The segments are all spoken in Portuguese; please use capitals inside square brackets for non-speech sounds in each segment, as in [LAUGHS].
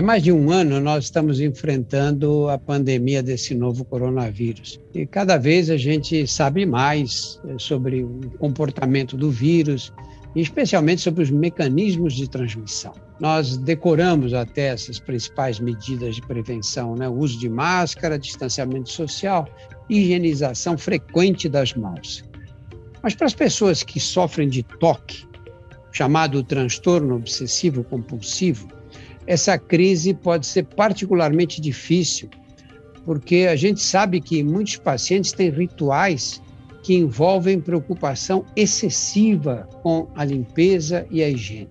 Há mais de um ano nós estamos enfrentando a pandemia desse novo coronavírus. E cada vez a gente sabe mais eh, sobre o comportamento do vírus, especialmente sobre os mecanismos de transmissão. Nós decoramos até essas principais medidas de prevenção, né? o uso de máscara, distanciamento social, higienização frequente das mãos. Mas para as pessoas que sofrem de toque, chamado transtorno obsessivo compulsivo, essa crise pode ser particularmente difícil, porque a gente sabe que muitos pacientes têm rituais que envolvem preocupação excessiva com a limpeza e a higiene.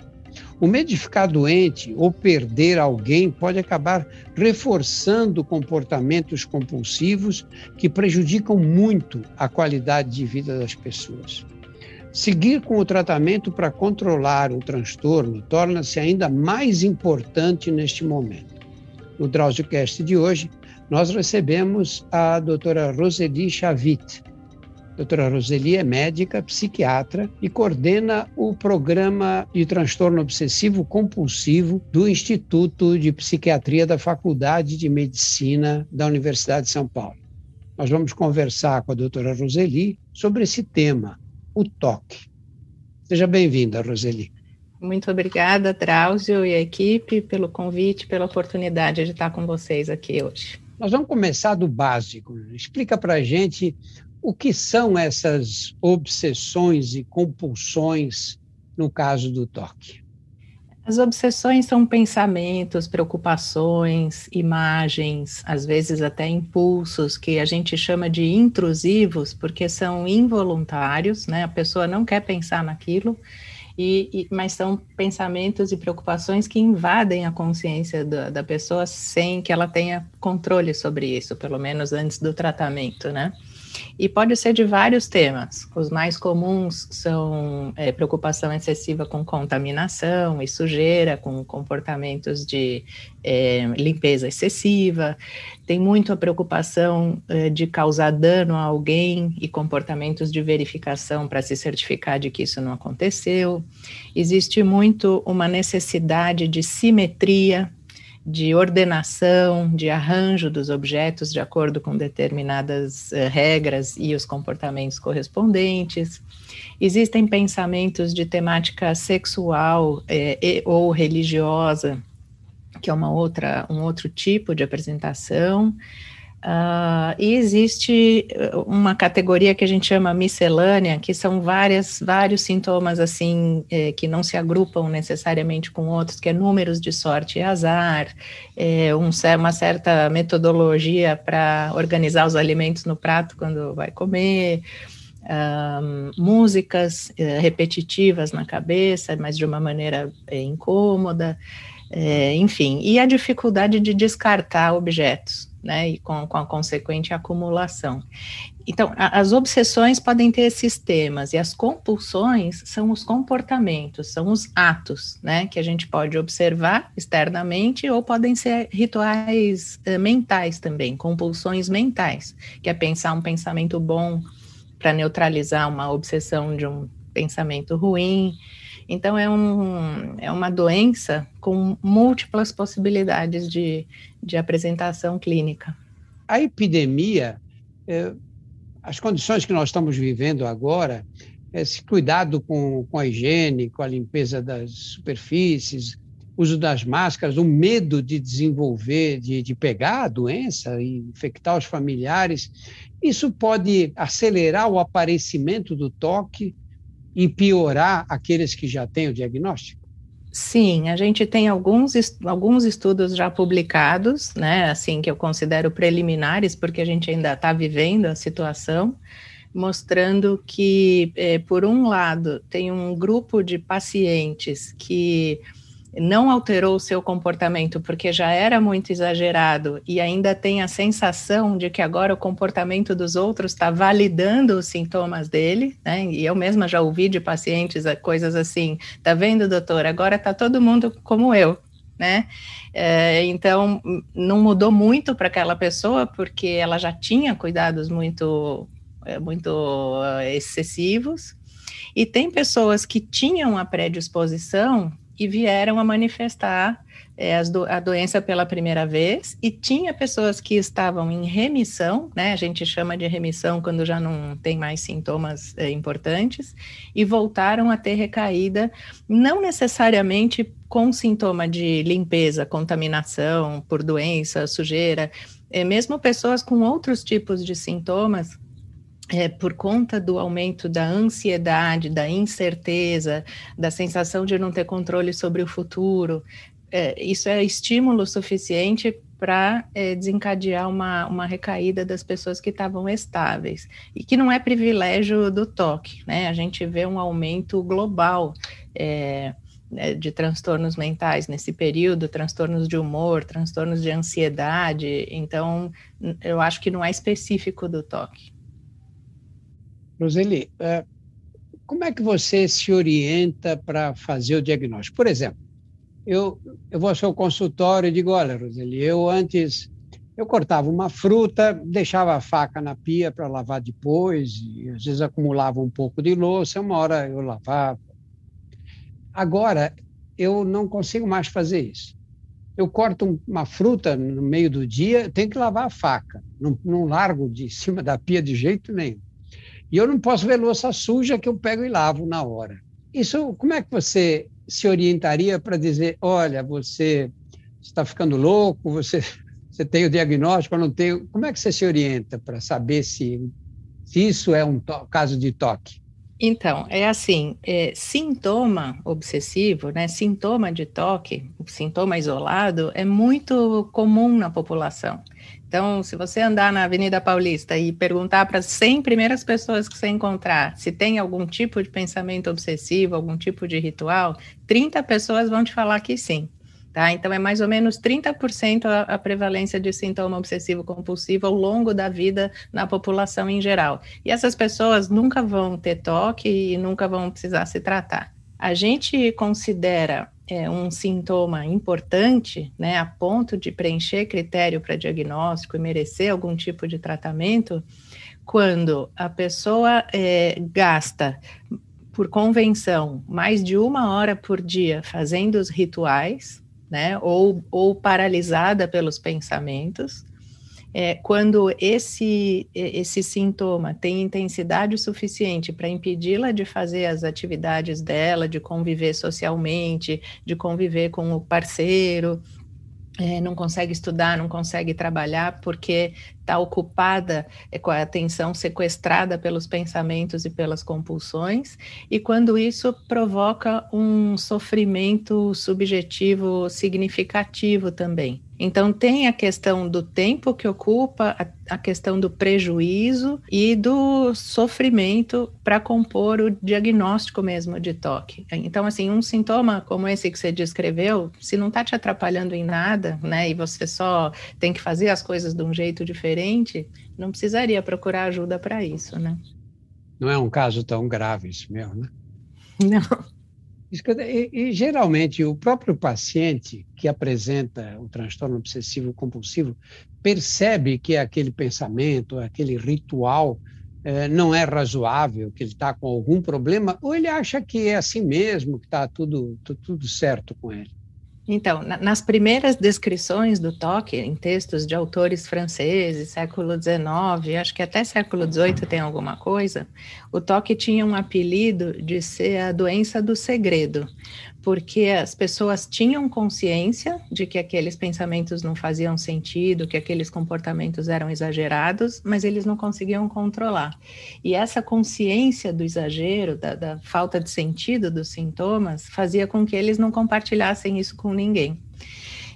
O medo de ficar doente ou perder alguém pode acabar reforçando comportamentos compulsivos que prejudicam muito a qualidade de vida das pessoas. Seguir com o tratamento para controlar o transtorno torna-se ainda mais importante neste momento. No DrauzioCast de hoje, nós recebemos a doutora Roseli Chavit. Doutora Roseli é médica, psiquiatra e coordena o programa de transtorno obsessivo compulsivo do Instituto de Psiquiatria da Faculdade de Medicina da Universidade de São Paulo. Nós vamos conversar com a doutora Roseli sobre esse tema, o toque. Seja bem-vinda, Roseli. Muito obrigada, Drauzio e a equipe, pelo convite, pela oportunidade de estar com vocês aqui hoje. Nós vamos começar do básico. Explica para a gente o que são essas obsessões e compulsões no caso do toque. As obsessões são pensamentos, preocupações, imagens, às vezes até impulsos, que a gente chama de intrusivos, porque são involuntários, né? A pessoa não quer pensar naquilo, e, e mas são pensamentos e preocupações que invadem a consciência da, da pessoa sem que ela tenha controle sobre isso, pelo menos antes do tratamento, né? E pode ser de vários temas. Os mais comuns são é, preocupação excessiva com contaminação e sujeira, com comportamentos de é, limpeza excessiva. Tem muito a preocupação é, de causar dano a alguém e comportamentos de verificação para se certificar de que isso não aconteceu. Existe muito uma necessidade de simetria de ordenação, de arranjo dos objetos de acordo com determinadas uh, regras e os comportamentos correspondentes. Existem pensamentos de temática sexual eh, e, ou religiosa, que é uma outra, um outro tipo de apresentação. Uh, e existe uh, uma categoria que a gente chama miscelânea, que são várias, vários sintomas assim eh, que não se agrupam necessariamente com outros, que é números de sorte e azar, eh, um, uma certa metodologia para organizar os alimentos no prato quando vai comer, músicas eh, repetitivas na cabeça, mas de uma maneira eh, incômoda, eh, enfim, e a dificuldade de descartar objetos né, e com, com a consequente acumulação. Então, a, as obsessões podem ter esses temas, e as compulsões são os comportamentos, são os atos, né, que a gente pode observar externamente, ou podem ser rituais uh, mentais também, compulsões mentais, que é pensar um pensamento bom para neutralizar uma obsessão de um pensamento ruim, então, é, um, é uma doença com múltiplas possibilidades de, de apresentação clínica. A epidemia, é, as condições que nós estamos vivendo agora, esse cuidado com, com a higiene, com a limpeza das superfícies, uso das máscaras, o medo de desenvolver, de, de pegar a doença e infectar os familiares, isso pode acelerar o aparecimento do toque e piorar aqueles que já têm o diagnóstico? Sim, a gente tem alguns, alguns estudos já publicados, né, assim, que eu considero preliminares, porque a gente ainda está vivendo a situação, mostrando que, eh, por um lado, tem um grupo de pacientes que não alterou o seu comportamento porque já era muito exagerado e ainda tem a sensação de que agora o comportamento dos outros está validando os sintomas dele, né? E eu mesma já ouvi de pacientes coisas assim: tá vendo, doutor? Agora está todo mundo como eu, né? É, então não mudou muito para aquela pessoa porque ela já tinha cuidados muito, é, muito excessivos. E tem pessoas que tinham a predisposição e vieram a manifestar é, do, a doença pela primeira vez, e tinha pessoas que estavam em remissão, né? A gente chama de remissão quando já não tem mais sintomas é, importantes, e voltaram a ter recaída, não necessariamente com sintoma de limpeza, contaminação por doença, sujeira, é, mesmo pessoas com outros tipos de sintomas é, por conta do aumento da ansiedade, da incerteza, da sensação de não ter controle sobre o futuro, é, isso é estímulo suficiente para é, desencadear uma, uma recaída das pessoas que estavam estáveis, e que não é privilégio do toque, né? A gente vê um aumento global é, né, de transtornos mentais nesse período, transtornos de humor, transtornos de ansiedade, então eu acho que não é específico do toque. Roseli, é, como é que você se orienta para fazer o diagnóstico? Por exemplo, eu, eu vou ao seu consultório e digo, olha, Roseli, eu antes eu cortava uma fruta, deixava a faca na pia para lavar depois, e às vezes acumulava um pouco de louça, uma hora eu lavava. Agora, eu não consigo mais fazer isso. Eu corto uma fruta no meio do dia, tenho que lavar a faca, não, não largo de cima da pia de jeito nenhum. E eu não posso ver louça suja que eu pego e lavo na hora. Isso, como é que você se orientaria para dizer, olha, você está ficando louco, você, [LAUGHS] você tem o diagnóstico, não tem. Como é que você se orienta para saber se, se isso é um caso de toque? Então, é assim, é, sintoma obsessivo, né, sintoma de toque, sintoma isolado, é muito comum na população. Então, se você andar na Avenida Paulista e perguntar para as 100 primeiras pessoas que você encontrar se tem algum tipo de pensamento obsessivo, algum tipo de ritual, 30 pessoas vão te falar que sim. Tá? Então, é mais ou menos 30% a, a prevalência de sintoma obsessivo compulsivo ao longo da vida na população em geral. E essas pessoas nunca vão ter toque e nunca vão precisar se tratar. A gente considera é, um sintoma importante, né, a ponto de preencher critério para diagnóstico e merecer algum tipo de tratamento, quando a pessoa é, gasta, por convenção, mais de uma hora por dia fazendo os rituais, né, ou, ou paralisada pelos pensamentos, é, quando esse, esse sintoma tem intensidade suficiente para impedi-la de fazer as atividades dela, de conviver socialmente, de conviver com o parceiro, é, não consegue estudar, não consegue trabalhar porque está ocupada é, com a atenção sequestrada pelos pensamentos e pelas compulsões, e quando isso provoca um sofrimento subjetivo significativo também. Então, tem a questão do tempo que ocupa, a, a questão do prejuízo e do sofrimento para compor o diagnóstico mesmo de toque. Então, assim, um sintoma como esse que você descreveu, se não está te atrapalhando em nada, né, e você só tem que fazer as coisas de um jeito diferente, não precisaria procurar ajuda para isso, né? Não é um caso tão grave isso mesmo, né? [LAUGHS] Não. E, e, geralmente o próprio paciente que apresenta o transtorno obsessivo compulsivo percebe que aquele pensamento, aquele ritual eh, não é razoável, que ele está com algum problema, ou ele acha que é assim mesmo, que está tudo, tudo, tudo certo com ele. Então, na, nas primeiras descrições do toque, em textos de autores franceses, século XIX, acho que até século XVIII tem alguma coisa, o toque tinha um apelido de ser a doença do segredo, porque as pessoas tinham consciência de que aqueles pensamentos não faziam sentido, que aqueles comportamentos eram exagerados, mas eles não conseguiam controlar. E essa consciência do exagero, da, da falta de sentido dos sintomas, fazia com que eles não compartilhassem isso com ninguém.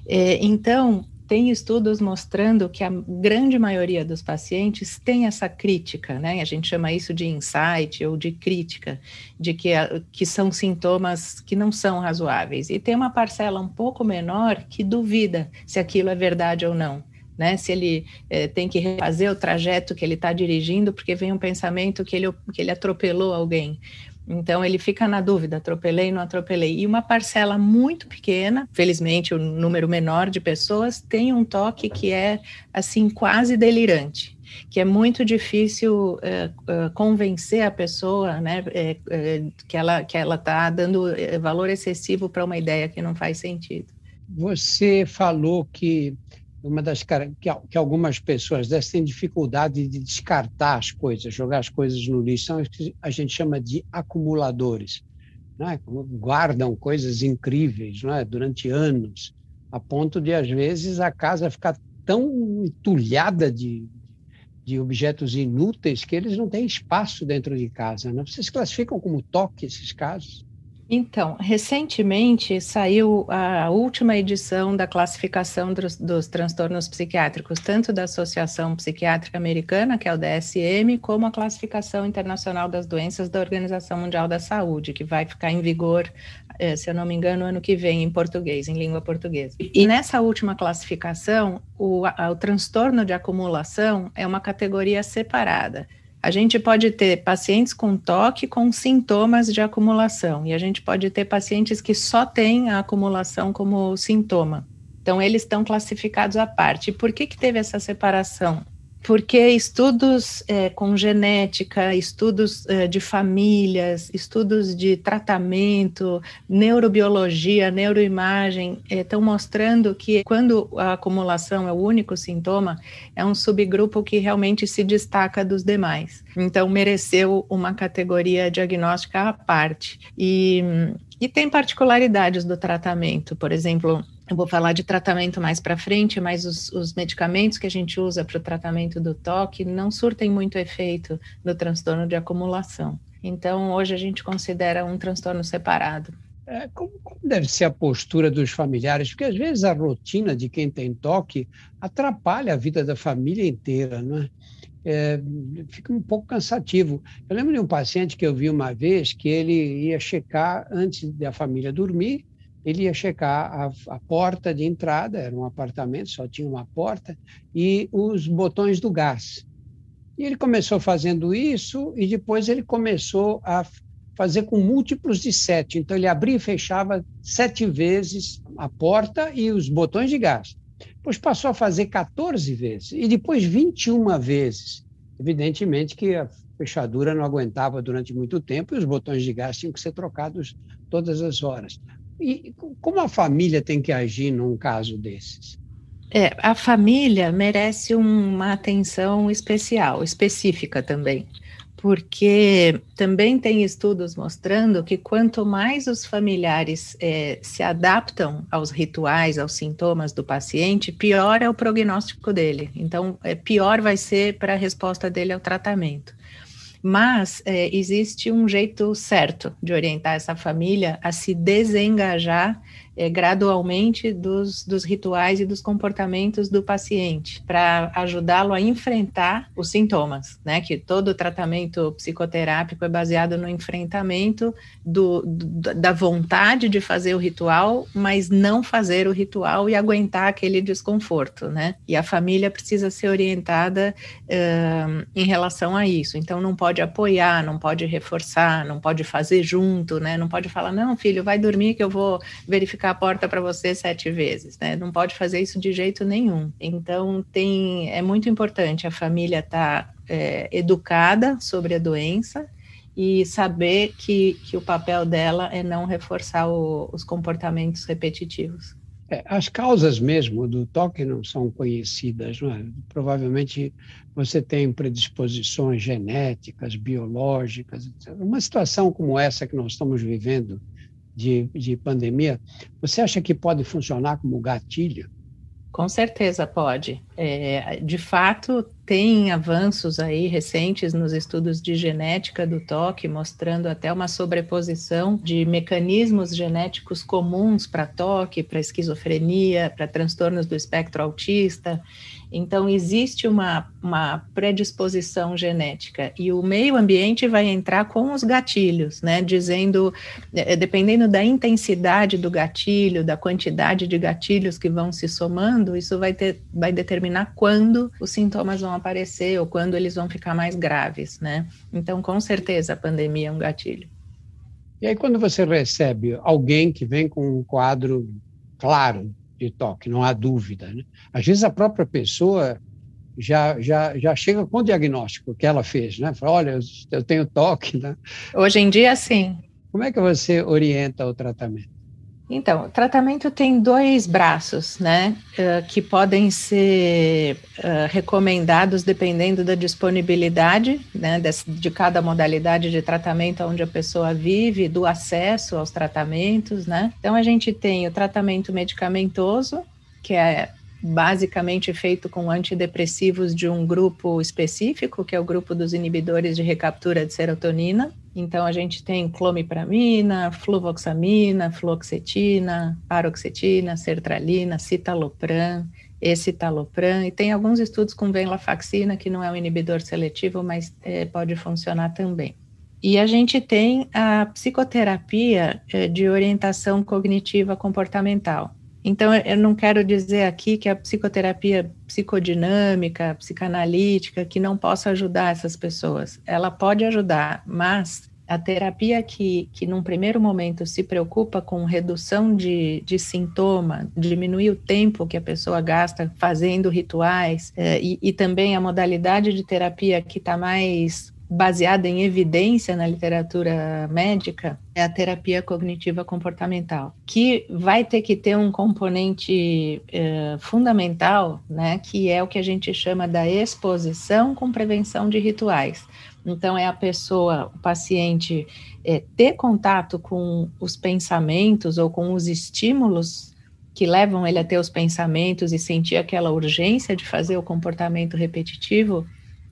É, então, tem estudos mostrando que a grande maioria dos pacientes tem essa crítica, né? A gente chama isso de insight ou de crítica, de que, que são sintomas que não são razoáveis. E tem uma parcela um pouco menor que duvida se aquilo é verdade ou não. Né, se ele é, tem que refazer o trajeto que ele está dirigindo porque vem um pensamento que ele, que ele atropelou alguém, então ele fica na dúvida, atropelei, não atropelei. E uma parcela muito pequena, felizmente o um número menor de pessoas, tem um toque que é assim quase delirante. que é muito difícil é, convencer a pessoa, né, é, é que ela que ela está dando valor excessivo para uma ideia que não faz sentido. Você falou que uma das que, algumas pessoas dessas têm dificuldade de descartar as coisas, jogar as coisas no lixo, são os que a gente chama de acumuladores, né? guardam coisas incríveis né? durante anos, a ponto de, às vezes, a casa ficar tão entulhada de, de objetos inúteis que eles não têm espaço dentro de casa. Né? Vocês classificam como toque esses casos? Então, recentemente saiu a última edição da classificação dos, dos, transtornos psiquiátricos, tanto da Associação Psiquiátrica Americana, que é o DSM, como a classificação internacional das doenças da Organização Mundial da Saúde, que vai ficar em vigor, eh, se eu não me engano, ano que vem, em português, em língua portuguesa. E nessa última classificação, o, o transtorno de acumulação é uma categoria separada a gente pode ter pacientes com toque com sintomas de acumulação, e a gente pode ter pacientes que só têm a acumulação como sintoma. Então, eles estão classificados à parte. E por que, que teve essa separação? Porque estudos é, com genética, estudos é, de famílias, estudos de tratamento, neurobiologia, neuroimagem, estão é, mostrando que quando a acumulação é o único sintoma, é um subgrupo que realmente se destaca dos demais. Então, mereceu uma categoria diagnóstica à parte. E, e tem particularidades do tratamento, por exemplo, eu vou falar de tratamento mais para frente, mas os, os, medicamentos que a gente usa para o tratamento do toque não surtem muito efeito no transtorno de acumulação. Então, hoje a gente considera um transtorno separado. É, como, como, deve ser a postura dos familiares? Porque às vezes a rotina de quem tem toque atrapalha a vida da família inteira, não é? É, fica um pouco cansativo. Eu lembro de um paciente que eu vi uma vez que ele ia checar antes da família dormir ele ia checar a, a, porta de entrada, era um apartamento, só tinha uma porta, e os botões do gás. E ele começou fazendo isso, e depois ele começou a fazer com múltiplos de sete. Então, ele abria e fechava sete vezes a porta e os botões de gás. Depois passou a fazer 14 vezes, e depois 21 vezes. Evidentemente que a fechadura não aguentava durante muito tempo e os botões de gás tinham que ser trocados todas as horas. E como a família tem que agir num caso desses? É, a família merece uma atenção especial, específica também, porque também tem estudos mostrando que quanto mais os familiares é, se adaptam aos rituais, aos sintomas do paciente, pior é o prognóstico dele. Então, é, pior vai ser para a resposta dele ao tratamento. Mas é, existe um jeito certo de orientar essa família a se desengajar é, gradualmente dos, dos rituais e dos comportamentos do paciente, para ajudá-lo a enfrentar os sintomas, né? Que todo tratamento psicoterápico é baseado no enfrentamento do, do, da vontade de fazer o ritual, mas não fazer o ritual e aguentar aquele desconforto, né? E a família precisa ser orientada uh, em relação a isso. Então, não pode apoiar, não pode reforçar, não pode fazer junto, né? Não pode falar, não, filho, vai dormir que eu vou verificar a porta para você sete vezes, né? Não pode fazer isso de jeito nenhum. Então tem é muito importante a família estar tá, é, educada sobre a doença e saber que, que o papel dela é não reforçar o, os comportamentos repetitivos. É, as causas mesmo do toque não são conhecidas, não é? Provavelmente você tem predisposições genéticas, biológicas. Etc. Uma situação como essa que nós estamos vivendo de, de pandemia, você acha que pode funcionar como gatilho? Com certeza pode. É, de fato, tem avanços aí recentes nos estudos de genética do toque, mostrando até uma sobreposição de mecanismos genéticos comuns para toque, para esquizofrenia, para transtornos do espectro autista. Então, existe uma, uma predisposição genética e o meio ambiente vai entrar com os gatilhos, né? Dizendo, é, dependendo da intensidade do gatilho, da quantidade de gatilhos que vão se somando, isso vai, ter, vai determinar quando os sintomas vão aparecer ou quando eles vão ficar mais graves, né? Então, com certeza, a pandemia é um gatilho. E aí, quando você recebe alguém que vem com um quadro claro de toque, não há dúvida. Né? Às vezes a própria pessoa já, já, já chega com o diagnóstico que ela fez, né? Fala, olha, eu tenho toque, né? Hoje em dia, sim. Como é que você orienta o tratamento? Então, o tratamento tem dois braços, né, uh, que podem ser uh, recomendados dependendo da disponibilidade, né, de, de, cada modalidade de tratamento onde a pessoa vive, do acesso aos tratamentos, né. Então, a gente tem o tratamento medicamentoso, que é basicamente feito com antidepressivos de um grupo específico, que é o grupo dos inibidores de recaptura de serotonina. Então, a gente tem clomipramina, fluvoxamina, fluoxetina, paroxetina, sertralina, citalopram, escitalopram, e tem alguns estudos com venlafaxina, que não é um inibidor seletivo, mas é, pode funcionar também. E a gente tem a psicoterapia é, de orientação cognitiva comportamental. Então, eu não quero dizer aqui que a psicoterapia psicodinâmica, psicanalítica, que não possa ajudar essas pessoas. Ela pode ajudar, mas a terapia que, que num primeiro momento se preocupa com redução de, de sintoma, diminuir o tempo que a pessoa gasta fazendo rituais, é, e, e também a modalidade de terapia que está mais baseada em evidência na literatura médica é a terapia cognitiva comportamental, que vai ter que ter um componente eh, fundamental, né, que é o que a gente chama da exposição com prevenção de rituais. Então, é a pessoa, o paciente, é, ter contato com os pensamentos ou com os estímulos que levam ele a ter os pensamentos e sentir aquela urgência de fazer o comportamento repetitivo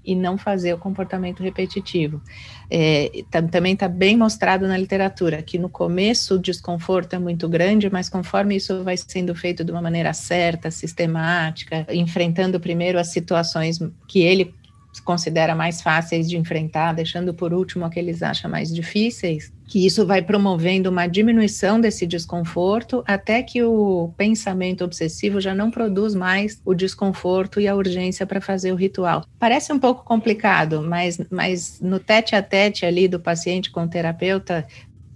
e não fazer o comportamento repetitivo. É, também está bem mostrado na literatura que no começo o desconforto é muito grande, mas conforme isso vai sendo feito de uma maneira certa, sistemática, enfrentando primeiro as situações que ele considera mais fáceis de enfrentar, deixando por último aqueles acha mais difíceis, que isso vai promovendo uma diminuição desse desconforto até que o pensamento obsessivo já não produz mais o desconforto e a urgência para fazer o ritual. Parece um pouco complicado, mas, mas no tete a tete ali do paciente com o terapeuta,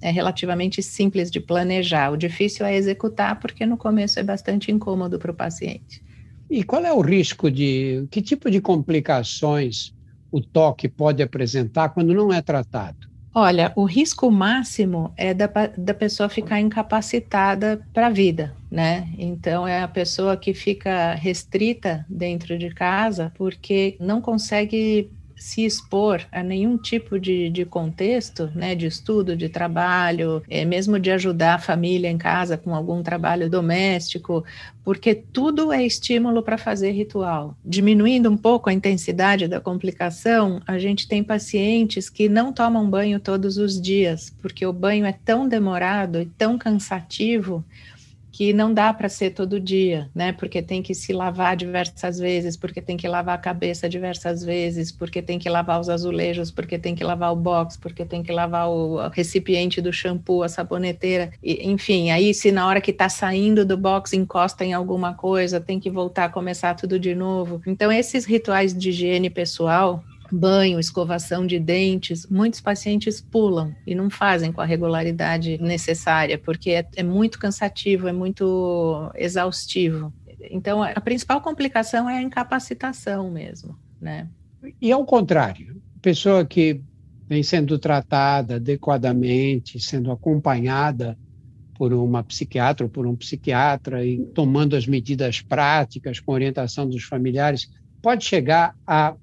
é relativamente simples de planejar. O difícil é executar, porque no começo é bastante incômodo para o paciente. E qual é o risco de. Que tipo de complicações o toque pode apresentar quando não é tratado? Olha, o risco máximo é da, da pessoa ficar incapacitada para a vida, né? Então, é a pessoa que fica restrita dentro de casa porque não consegue se expor a nenhum tipo de, de contexto, né, de estudo, de trabalho, é, mesmo de ajudar a família em casa com algum trabalho doméstico, porque tudo é estímulo para fazer ritual. Diminuindo um pouco a intensidade da complicação, a gente tem pacientes que não tomam banho todos os dias, porque o banho é tão demorado e tão cansativo que não dá para ser todo dia, né? Porque tem que se lavar diversas vezes, porque tem que lavar a cabeça diversas vezes, porque tem que lavar os azulejos, porque tem que lavar o box, porque tem que lavar o recipiente do shampoo, a saboneteira, e, enfim, aí se na hora que está saindo do box encosta em alguma coisa, tem que voltar a começar tudo de novo. Então esses rituais de higiene pessoal banho, escovação de dentes, muitos pacientes pulam e não fazem com a regularidade necessária, porque é, é muito cansativo, é muito exaustivo. Então, a principal complicação é a incapacitação mesmo, né? E ao contrário, pessoa que vem sendo tratada adequadamente, sendo acompanhada por uma psiquiatra ou por um psiquiatra e tomando as medidas práticas com orientação dos familiares, pode chegar a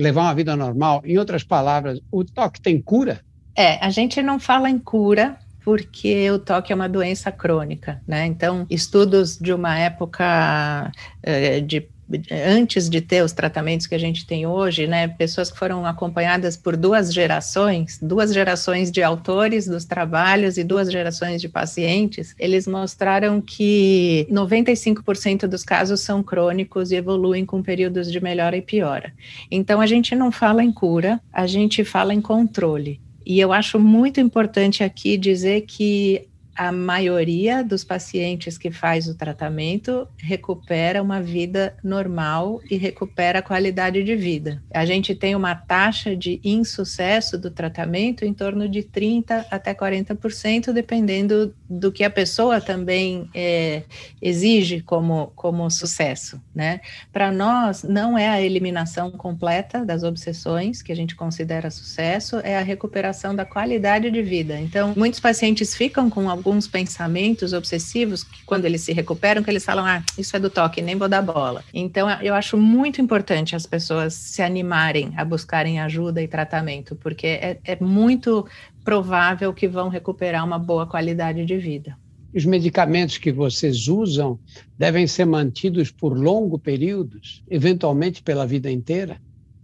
levar uma vida normal? Em outras palavras, o toque tem cura? É, a gente não fala em cura, porque o toque é uma doença crônica, né? Então, estudos de uma época eh, de antes de ter os tratamentos que a gente tem hoje, né, pessoas que foram acompanhadas por duas gerações, duas gerações de autores dos trabalhos e duas gerações de pacientes, eles mostraram que 95% dos casos são crônicos e evoluem com períodos de melhora e piora. Então a gente não fala em cura, a gente fala em controle. E eu acho muito importante aqui dizer que a maioria dos pacientes que faz o tratamento recupera uma vida normal e recupera a qualidade de vida. A gente tem uma taxa de insucesso do tratamento em torno de 30 até 40%, dependendo do que a pessoa também é, exige como, como sucesso, né? Para nós, não é a eliminação completa das obsessões que a gente considera sucesso, é a recuperação da qualidade de vida. Então, muitos pacientes ficam com alguns pensamentos obsessivos que, quando eles se recuperam, que eles falam, ah, isso é do toque, nem vou dar bola. Então, eu acho muito importante as pessoas se animarem a buscarem ajuda e tratamento, porque é, é muito provável que vão recuperar uma boa qualidade de vida. Os medicamentos que vocês usam devem ser mantidos por longo períodos, eventualmente pela vida inteira?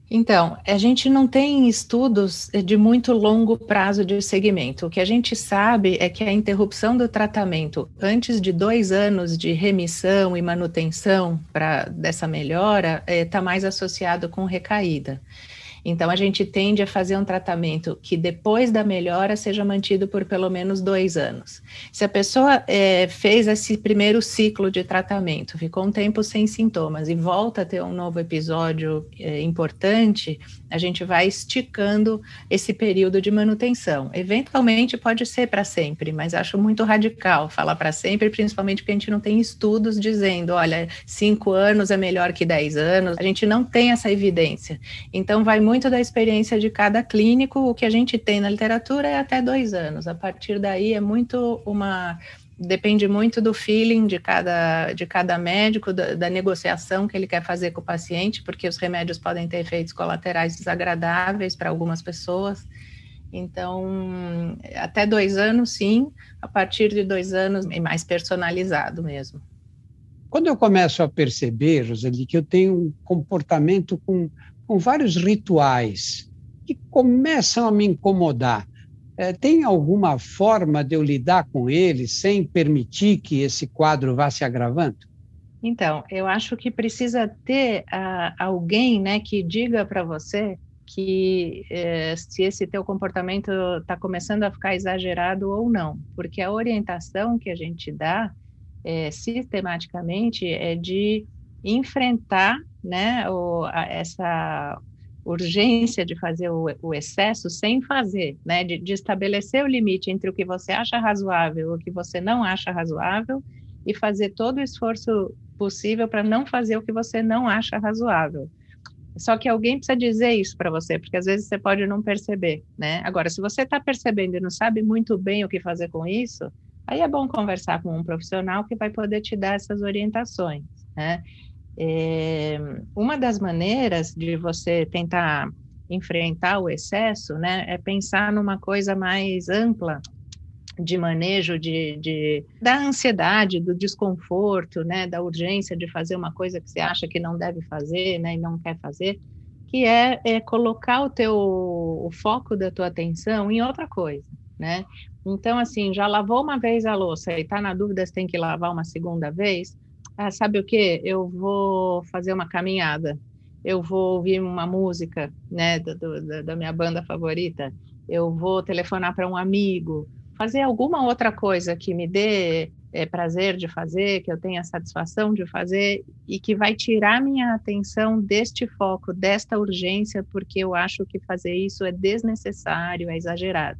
Então, a gente não tem estudos de muito longo prazo de segmento. O que a gente sabe é que a interrupção do tratamento antes de dois anos de remissão e manutenção para dessa melhora está eh, mais associado com recaída. Então, a gente tende a fazer um tratamento que depois da melhora seja mantido por pelo menos dois anos. Se a pessoa é, fez esse primeiro ciclo de tratamento, ficou um tempo sem sintomas e volta a ter um novo episódio é, importante, a gente vai esticando esse período de manutenção. Eventualmente pode ser para sempre, mas acho muito radical falar para sempre, principalmente porque a gente não tem estudos dizendo, olha, cinco anos é melhor que dez anos. A gente não tem essa evidência. Então vai muito da experiência de cada clínico. O que a gente tem na literatura é até dois anos. A partir daí é muito uma depende muito do feeling de cada, de cada médico, da, da, negociação que ele quer fazer com o paciente, porque os remédios podem ter efeitos colaterais desagradáveis para algumas pessoas. Então, até dois anos, sim, a partir de dois anos, é mais personalizado mesmo. Quando eu começo a perceber, Roseli, que eu tenho um comportamento com, com vários rituais que começam a me incomodar, é, tem alguma forma de eu lidar com ele sem permitir que esse quadro vá se agravando? Então, eu acho que precisa ter uh, alguém né, que diga para você que eh, se esse teu comportamento está começando a ficar exagerado ou não, porque a orientação que a gente dá eh, sistematicamente é de enfrentar né, o, a, essa urgência de fazer o, o excesso sem fazer, né? De, de, estabelecer o limite entre o que você acha razoável e o que você não acha razoável e fazer todo o esforço possível para não fazer o que você não acha razoável. Só que alguém precisa dizer isso para você, porque às vezes você pode não perceber, né? Agora, se você está percebendo e não sabe muito bem o que fazer com isso, aí é bom conversar com um profissional que vai poder te dar essas orientações, né? É, uma das maneiras de você tentar enfrentar o excesso, né, é pensar numa coisa mais ampla de manejo de, de, da ansiedade, do desconforto, né, da urgência de fazer uma coisa que você acha que não deve fazer, né, e não quer fazer, que é, é colocar o teu o foco da tua atenção em outra coisa, né? Então, assim, já lavou uma vez a louça e está na dúvida se tem que lavar uma segunda vez, ah, sabe o que? Eu vou fazer uma caminhada, eu vou ouvir uma música, né, do, do, da minha banda favorita, eu vou telefonar para um amigo, fazer alguma outra coisa que me dê é, prazer de fazer, que eu tenha satisfação de fazer e que vai tirar minha atenção deste foco, desta urgência, porque eu acho que fazer isso é desnecessário, é exagerado.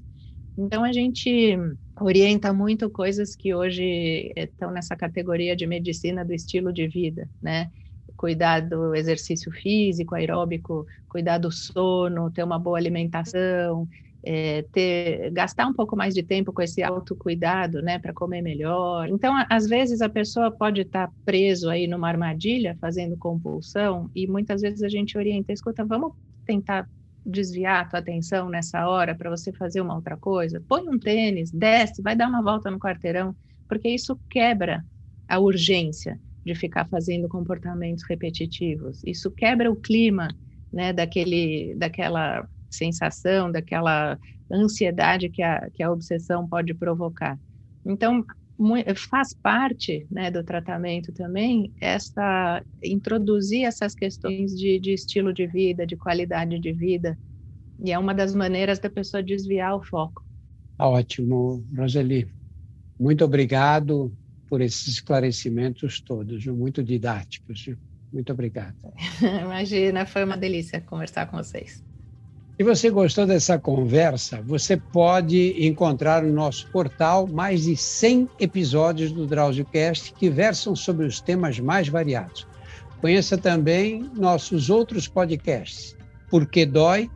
Então a gente orienta muito coisas que hoje estão nessa categoria de medicina do estilo de vida, né? Cuidar do exercício físico, aeróbico, cuidar do sono, ter uma boa alimentação, é, ter, gastar um pouco mais de tempo com esse autocuidado, né, para comer melhor. Então, às vezes a pessoa pode estar tá preso aí numa armadilha, fazendo compulsão, e muitas vezes a gente orienta, escuta, vamos tentar desviar a tua atenção nessa hora para você fazer uma outra coisa, põe um tênis, desce, vai dar uma volta no quarteirão, porque isso quebra a urgência de ficar fazendo comportamentos repetitivos. Isso quebra o clima, né, daquele, daquela sensação, daquela ansiedade que a, que a obsessão pode provocar. Então, faz parte né, do tratamento também essa introduzir essas questões de, de, estilo de vida, de qualidade de vida, e é uma das maneiras da pessoa desviar o foco. Ótimo, Roseli. Muito obrigado por esses esclarecimentos todos, muito didáticos. Muito obrigado. [LAUGHS] Imagina, foi uma delícia conversar com vocês. Se você gostou dessa conversa, você pode encontrar no nosso portal mais de 100 episódios do DrauzioCast que versam sobre os temas mais variados. Conheça também nossos outros podcasts, Porque Dói,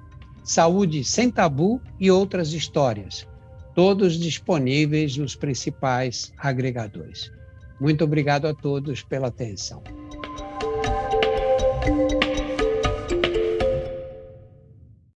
Saúde Sem Tabu e outras histórias, todos disponíveis nos principais agregadores. Muito obrigado a todos pela atenção.